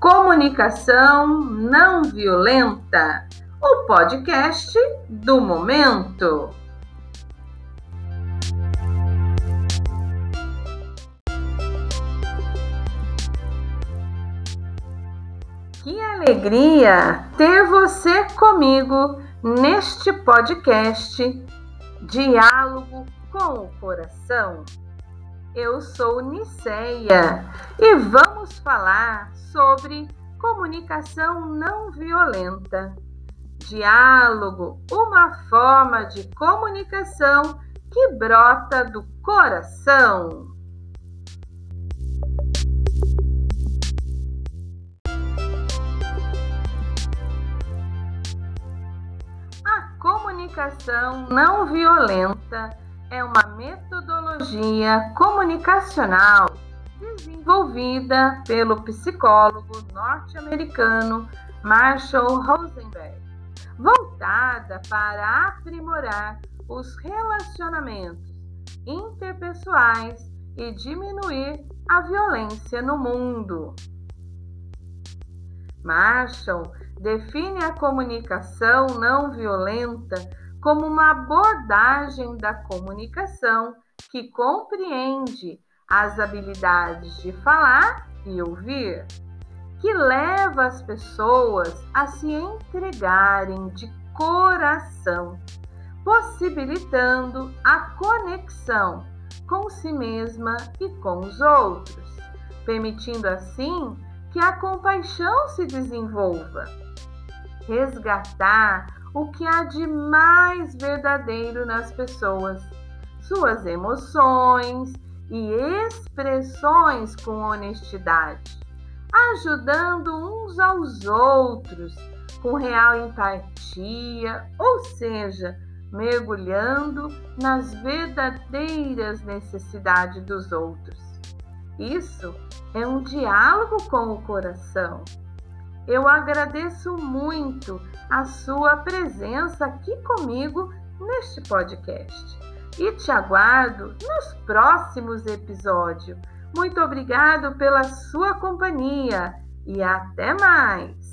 Comunicação Não Violenta, o podcast do momento. Que alegria ter você comigo neste podcast Diálogo com o Coração. Eu sou Niceia e vamos falar sobre comunicação não violenta. Diálogo, uma forma de comunicação que brota do coração. A comunicação não violenta é uma metodologia comunicacional desenvolvida pelo psicólogo norte-americano Marshall Rosenberg, voltada para aprimorar os relacionamentos interpessoais e diminuir a violência no mundo. Marshall define a comunicação não violenta como uma abordagem da comunicação que compreende as habilidades de falar e ouvir, que leva as pessoas a se entregarem de coração, possibilitando a conexão com si mesma e com os outros, permitindo assim que a compaixão se desenvolva. Resgatar o que há de mais verdadeiro nas pessoas, suas emoções e expressões com honestidade, ajudando uns aos outros com real empatia, ou seja, mergulhando nas verdadeiras necessidades dos outros. Isso é um diálogo com o coração. Eu agradeço muito a sua presença aqui comigo neste podcast e te aguardo nos próximos episódios. Muito obrigado pela sua companhia e até mais!